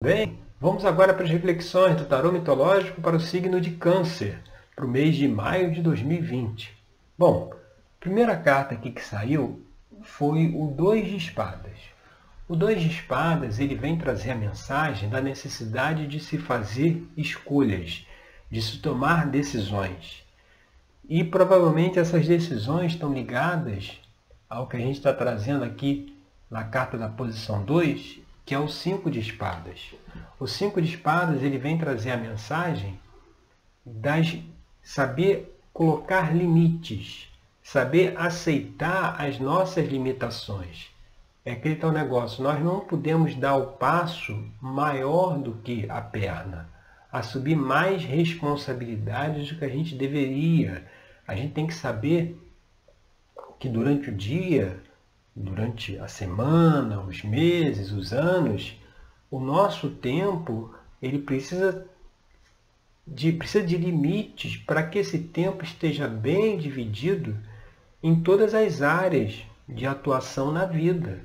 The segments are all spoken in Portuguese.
Bem, vamos agora para as reflexões do tarô mitológico para o signo de Câncer, para o mês de maio de 2020. Bom, a primeira carta aqui que saiu foi o Dois de Espadas. O Dois de Espadas ele vem trazer a mensagem da necessidade de se fazer escolhas, de se tomar decisões. E provavelmente essas decisões estão ligadas ao que a gente está trazendo aqui na carta da posição 2, que é o cinco de espadas. O cinco de espadas ele vem trazer a mensagem das saber colocar limites, saber aceitar as nossas limitações. É aquele tal negócio, nós não podemos dar o passo maior do que a perna, assumir mais responsabilidades do que a gente deveria. A gente tem que saber que durante o dia durante a semana, os meses, os anos, o nosso tempo ele precisa de, precisa de limites para que esse tempo esteja bem dividido em todas as áreas de atuação na vida.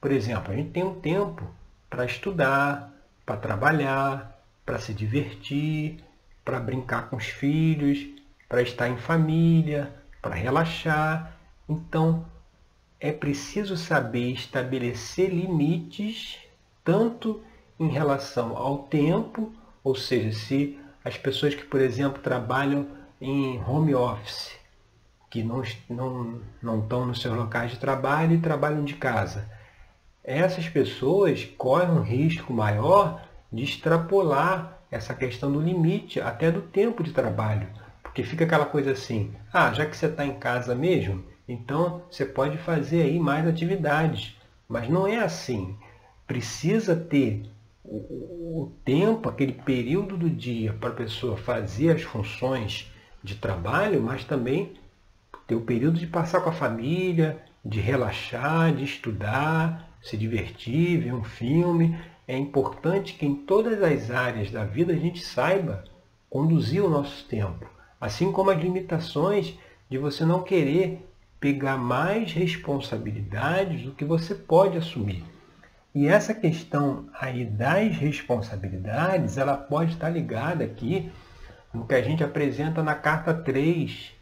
Por exemplo, a gente tem um tempo para estudar, para trabalhar, para se divertir, para brincar com os filhos, para estar em família, para relaxar. Então, é preciso saber estabelecer limites, tanto em relação ao tempo, ou seja, se as pessoas que, por exemplo, trabalham em home office, que não, não, não estão nos seus locais de trabalho e trabalham de casa, essas pessoas correm um risco maior de extrapolar essa questão do limite, até do tempo de trabalho. Porque fica aquela coisa assim, ah, já que você está em casa mesmo, então, você pode fazer aí mais atividades, mas não é assim. Precisa ter o, tempo, aquele período do dia para a pessoa fazer as funções de trabalho, mas também ter o período de passar com a família, de relaxar, de estudar, se divertir, ver um filme. É importante que em todas as áreas da vida a gente saiba conduzir o nosso tempo. Assim como as limitações de você não querer pegar mais responsabilidades do que você pode assumir. E essa questão aí das responsabilidades, ela pode estar ligada aqui no que a gente apresenta na carta 3,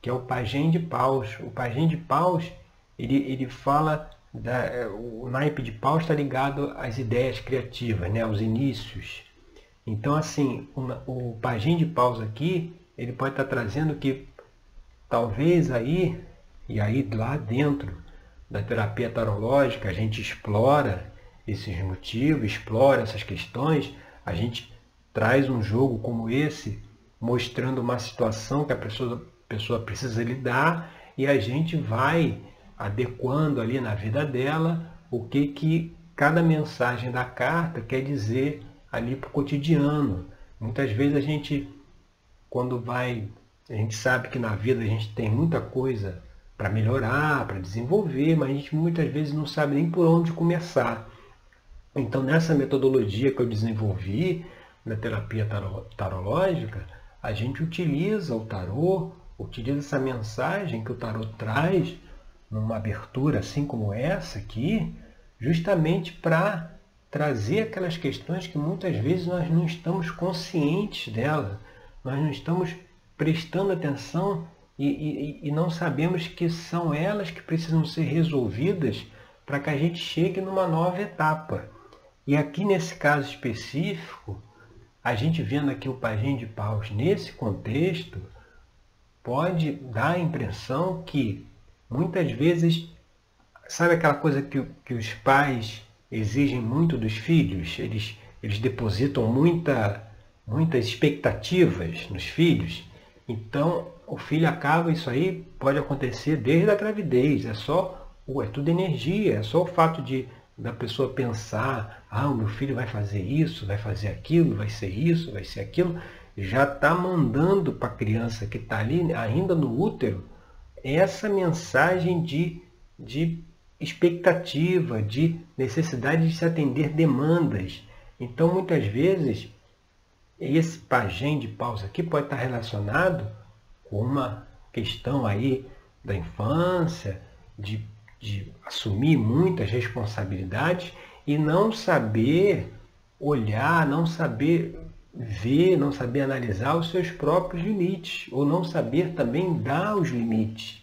que é o Pajem de Paus. O Pajem de Paus, ele, ele fala, da, o naipe de Paus está ligado às ideias criativas, né, aos inícios. Então, assim, o, Pajem de Paus aqui, ele pode estar trazendo que talvez aí e aí lá dentro da terapia tarológica a gente explora esses motivos, explora essas questões, a gente traz um jogo como esse, mostrando uma situação que a pessoa, pessoa precisa lidar e a gente vai adequando ali na vida dela o que, que cada mensagem da carta quer dizer ali para o cotidiano. Muitas vezes a gente, quando vai, a gente sabe que na vida a gente tem muita coisa para melhorar, para desenvolver, mas a gente muitas vezes não sabe nem por onde começar. Então, nessa metodologia que eu desenvolvi na terapia tarológica, a gente utiliza o tarô, utiliza essa mensagem que o tarô traz numa abertura assim como essa aqui, justamente para trazer aquelas questões que muitas vezes nós não estamos conscientes dela, nós não estamos prestando atenção e, e, e não sabemos que são elas que precisam ser resolvidas para que a gente chegue numa nova etapa. E aqui nesse caso específico, a gente vendo aqui o pajem de paus nesse contexto, pode dar a impressão que muitas vezes, sabe aquela coisa que, que os pais exigem muito dos filhos? Eles, eles depositam muita, muitas expectativas nos filhos. Então, o filho acaba, isso aí pode acontecer desde a gravidez, é só, é tudo energia, é só o fato de da pessoa pensar, ah, o meu filho vai fazer isso, vai fazer aquilo, vai ser isso, vai ser aquilo, já está mandando para a criança que está ali, ainda no útero, essa mensagem de, de expectativa, de necessidade de se atender demandas. Então, muitas vezes, esse pajem de pausa aqui pode estar relacionado com uma questão aí da infância, de, de assumir muitas responsabilidades e não saber olhar, não saber ver, não saber analisar os seus próprios limites, ou não saber também dar os limites.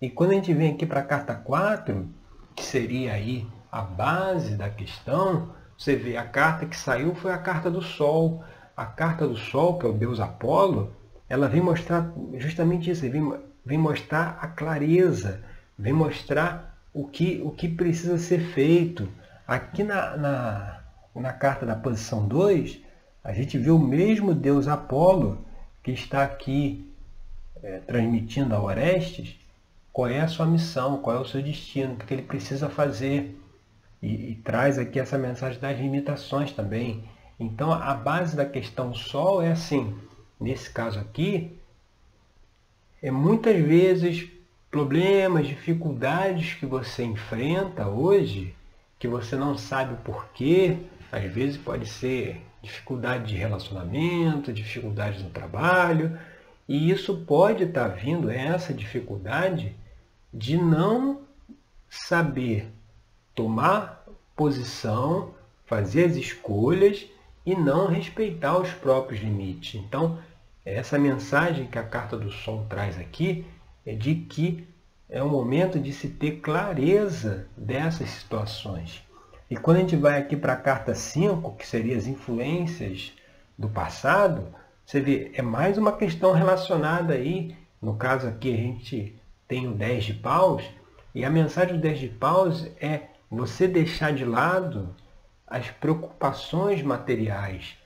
E quando a gente vem aqui para a carta 4, que seria aí a base da questão, você vê a carta que saiu foi a carta do Sol. A carta do Sol, que é o deus Apolo, ela vem mostrar justamente isso, vem, vem mostrar a clareza, vem mostrar o que, o que precisa ser feito. Aqui na, na, na carta da posição 2, a gente vê o mesmo deus Apolo que está aqui é, transmitindo a Orestes qual é a sua missão, qual é o seu destino, o que ele precisa fazer. E, e traz aqui essa mensagem das limitações também. Então a base da questão Sol é assim, nesse caso aqui, é muitas vezes problemas, dificuldades que você enfrenta hoje, que você não sabe o porquê, às vezes pode ser dificuldade de relacionamento, dificuldade no trabalho, e isso pode estar vindo, essa dificuldade, de não saber tomar posição, fazer as escolhas e não respeitar os próprios limites. Então, essa mensagem que a carta do Sol traz aqui é de que é o momento de se ter clareza dessas situações. E quando a gente vai aqui para a carta 5, que seria as influências do passado, você vê, é mais uma questão relacionada aí, no caso aqui a gente tem o 10 de paus, e a mensagem do 10 de paus é você deixar de lado as preocupações materiais,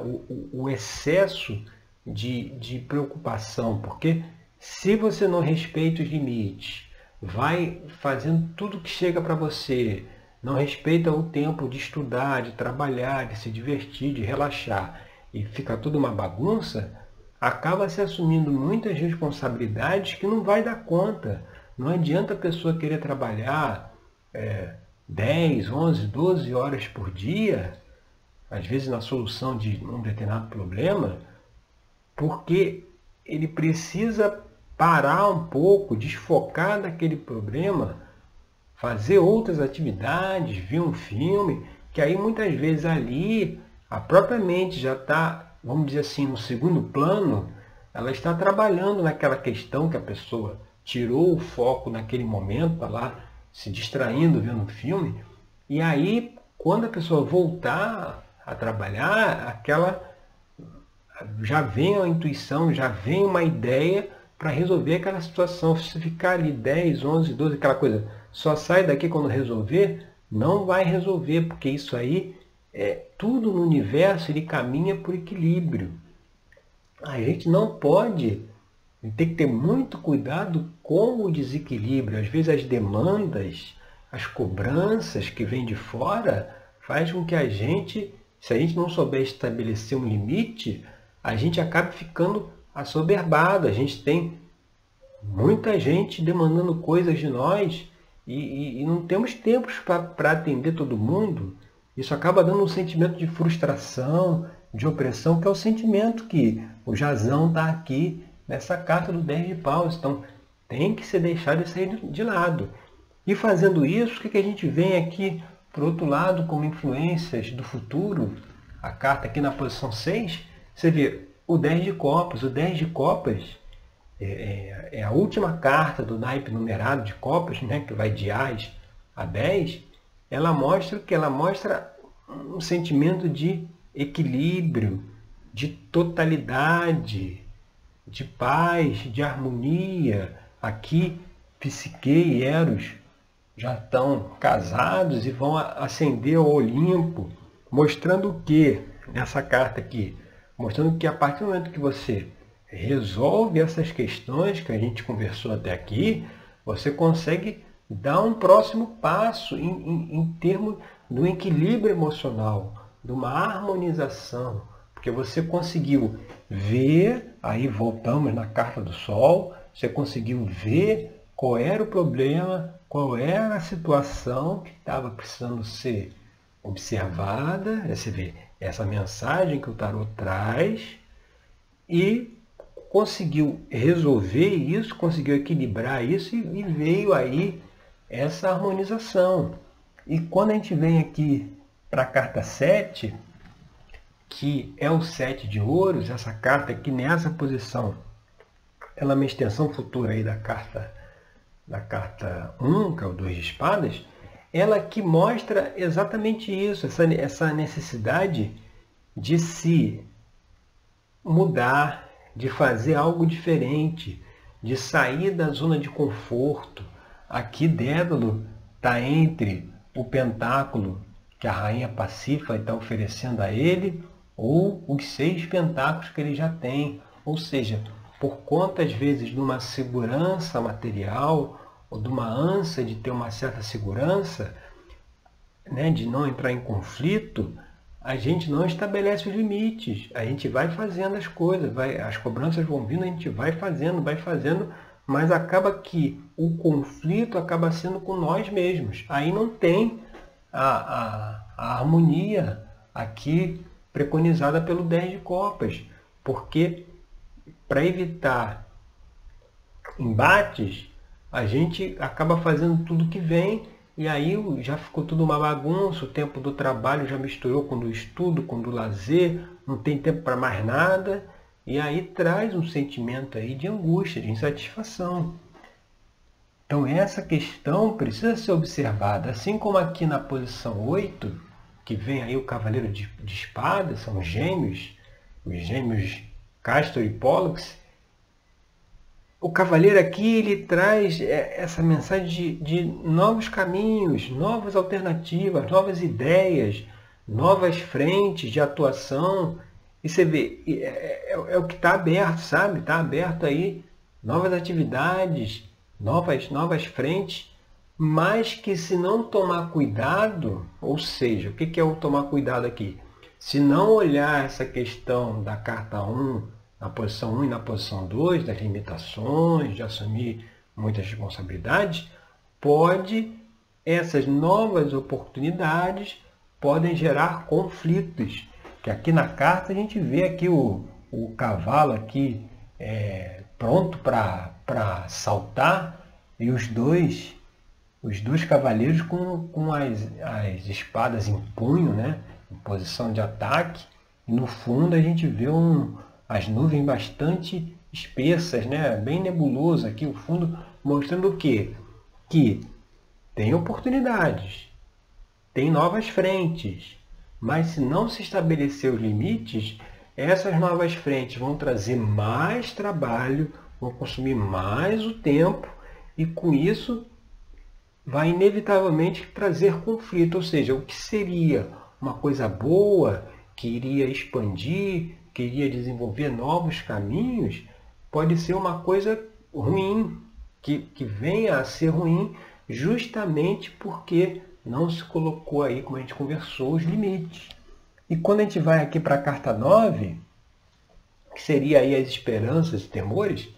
o, o excesso de, de preocupação, porque se você não respeita os limites, vai fazendo tudo que chega para você, não respeita o tempo de estudar, de trabalhar, de se divertir, de relaxar, e fica tudo uma bagunça, acaba se assumindo muitas responsabilidades que não vai dar conta. Não adianta a pessoa querer trabalhar é, 10, 11, 12 horas por dia, às vezes na solução de um determinado problema, porque ele precisa parar um pouco, desfocar daquele problema, fazer outras atividades, ver um filme, que aí muitas vezes ali a própria mente já está, vamos dizer assim, no segundo plano, ela está trabalhando naquela questão que a pessoa tirou o foco naquele momento, está lá se distraindo vendo um filme, e aí quando a pessoa voltar a trabalhar, aquela já vem a intuição, já vem uma ideia para resolver aquela situação. Se ficar ali 10, 11, 12, aquela coisa, só sai daqui quando resolver, não vai resolver, porque isso aí é tudo no universo ele caminha por equilíbrio. A gente não pode tem que ter muito cuidado com o desequilíbrio. Às vezes as demandas, as cobranças que vêm de fora faz com que a gente, se a gente não souber estabelecer um limite, a gente acabe ficando assoberbado. A gente tem muita gente demandando coisas de nós e, e, e não temos tempos para atender todo mundo. Isso acaba dando um sentimento de frustração, de opressão, que é o sentimento que o Jazão está aqui nessa carta do 10 de paus. Então, tem que ser deixado isso aí de lado. E fazendo isso, o que a gente vem aqui, por outro lado, como influências do futuro, a carta aqui na posição 6, você vê o 10 de copas. O 10 de copas é, é, é a última carta do naipe numerado de copas, né, que vai de As a 10. Ela mostra que ela mostra um sentimento de equilíbrio, de totalidade, de paz, de harmonia. Aqui, Psique e Eros já estão casados e vão ascender ao Olimpo, mostrando que nessa carta aqui? Mostrando que a partir do momento que você resolve essas questões que a gente conversou até aqui, você consegue dar um próximo passo em, em, em termos do equilíbrio emocional, de uma harmonização, porque você conseguiu ver, aí voltamos na carta do Sol, você conseguiu ver qual era o problema, qual era a situação que estava precisando ser observada, você vê essa mensagem que o tarot traz e conseguiu resolver isso, conseguiu equilibrar isso e, veio aí essa harmonização. E quando a gente vem aqui para a carta 7, aqui é o sete de ouros, essa carta aqui nessa posição, ela é uma extensão futura aí da carta da carta 1, que é o dois de espadas, ela que mostra exatamente isso, essa, essa necessidade de se mudar, de fazer algo diferente, de sair da zona de conforto. Aqui Dédalo está entre o pentáculo que a rainha Pacífica está oferecendo a ele, ou os seis pentáculos que ele já tem. Ou seja, por às vezes, de uma segurança material, ou de uma ânsia de ter uma certa segurança, né, de não entrar em conflito, a gente não estabelece os limites. A gente vai fazendo as coisas, vai, as cobranças vão vindo, a gente vai fazendo, vai fazendo, mas acaba que o conflito acaba sendo com nós mesmos. Aí não tem a, a, a harmonia aqui preconizada pelo 10 de copas, porque para evitar embates, a gente acaba fazendo tudo que vem e aí já ficou tudo uma bagunça, o tempo do trabalho já misturou com o do estudo, com o do lazer, não tem tempo para mais nada, e aí traz um sentimento aí de angústia, de insatisfação. Então essa questão precisa ser observada, assim como aqui na posição 8, que vem aí o cavaleiro de, de espada, são gêmeos, os gêmeos Castor e Pollux, o cavaleiro aqui ele traz é, essa mensagem de, de novos caminhos, novas alternativas, novas ideias, novas frentes de atuação. E você vê, é, é, é o que está aberto, sabe? Está aberto aí novas atividades, novas, novas frentes, mas que se não tomar cuidado, ou seja, o que é o tomar cuidado aqui? Se não olhar essa questão da carta 1, na posição 1 e na posição 2, das limitações, de assumir muitas responsabilidades, pode, essas novas oportunidades podem gerar conflitos. Que aqui na carta a gente vê aqui o, o cavalo aqui é, pronto para saltar e os dois os dois cavaleiros com, com as, as espadas em punho, né, em posição de ataque. E no fundo a gente vê um, as nuvens bastante espessas, né? bem nebuloso aqui o fundo, mostrando o quê? Que tem oportunidades, tem novas frentes, mas se não se estabelecer os limites, essas novas frentes vão trazer mais trabalho, vão consumir mais o tempo e com isso vai inevitavelmente trazer conflito, ou seja, o que seria uma coisa boa, que iria expandir, queria desenvolver novos caminhos, pode ser uma coisa ruim, que, que venha a ser ruim justamente porque não se colocou aí, como a gente conversou, os limites. E quando a gente vai aqui para a carta 9, que seria aí as esperanças e temores,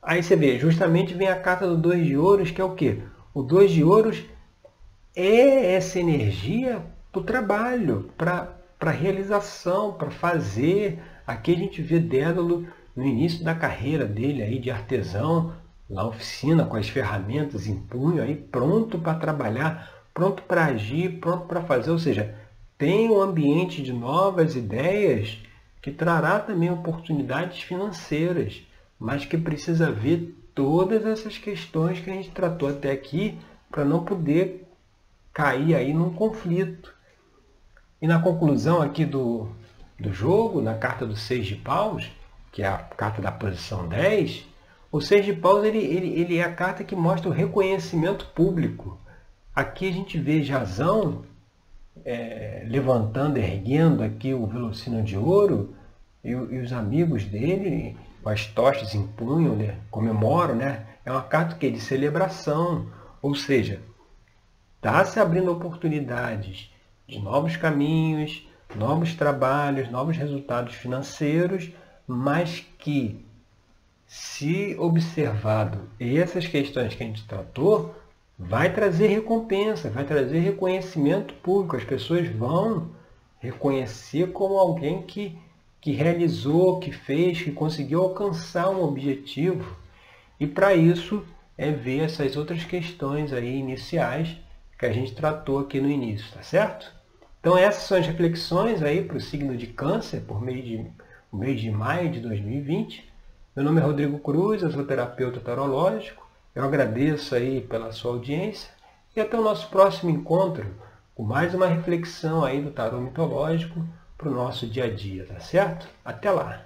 aí você vê, justamente vem a carta do dois de ouros, que é o quê? O dois de ouros é essa energia para o trabalho, para para realização, para fazer. Aqui a gente vê Dédalo no início da carreira dele aí de artesão, na oficina com as ferramentas em punho, aí pronto para trabalhar, pronto para agir, pronto para fazer, ou seja, tem um ambiente de novas ideias que trará também oportunidades financeiras, mas que precisa ver todas essas questões que a gente tratou até aqui para não poder cair aí num conflito. E na conclusão aqui do, do jogo, na carta do seis de paus, que é a carta da posição 10, o seis de paus ele, ele, ele é a carta que mostra o reconhecimento público. Aqui a gente vê Jazão é, levantando, erguendo aqui o velocino de ouro e, e, os amigos dele com as tochas em punho, né, comemoram, né? É uma carta que de celebração, ou seja, está se abrindo oportunidades de novos caminhos, novos trabalhos, novos resultados financeiros, mas que, se observado essas questões que a gente tratou, vai trazer recompensa, vai trazer reconhecimento público. As pessoas vão reconhecer como alguém que, que realizou, que fez, que conseguiu alcançar um objetivo. E para isso é ver essas outras questões aí iniciais que a gente tratou aqui no início, tá certo? Então essas são as reflexões aí para o signo de câncer por mês de, o mês de maio de 2020. Meu nome é Rodrigo Cruz, eu sou terapeuta tarológico. Eu agradeço aí pela sua audiência e até o nosso próximo encontro com mais uma reflexão aí do tarô mitológico para o nosso dia a dia, tá certo? Até lá!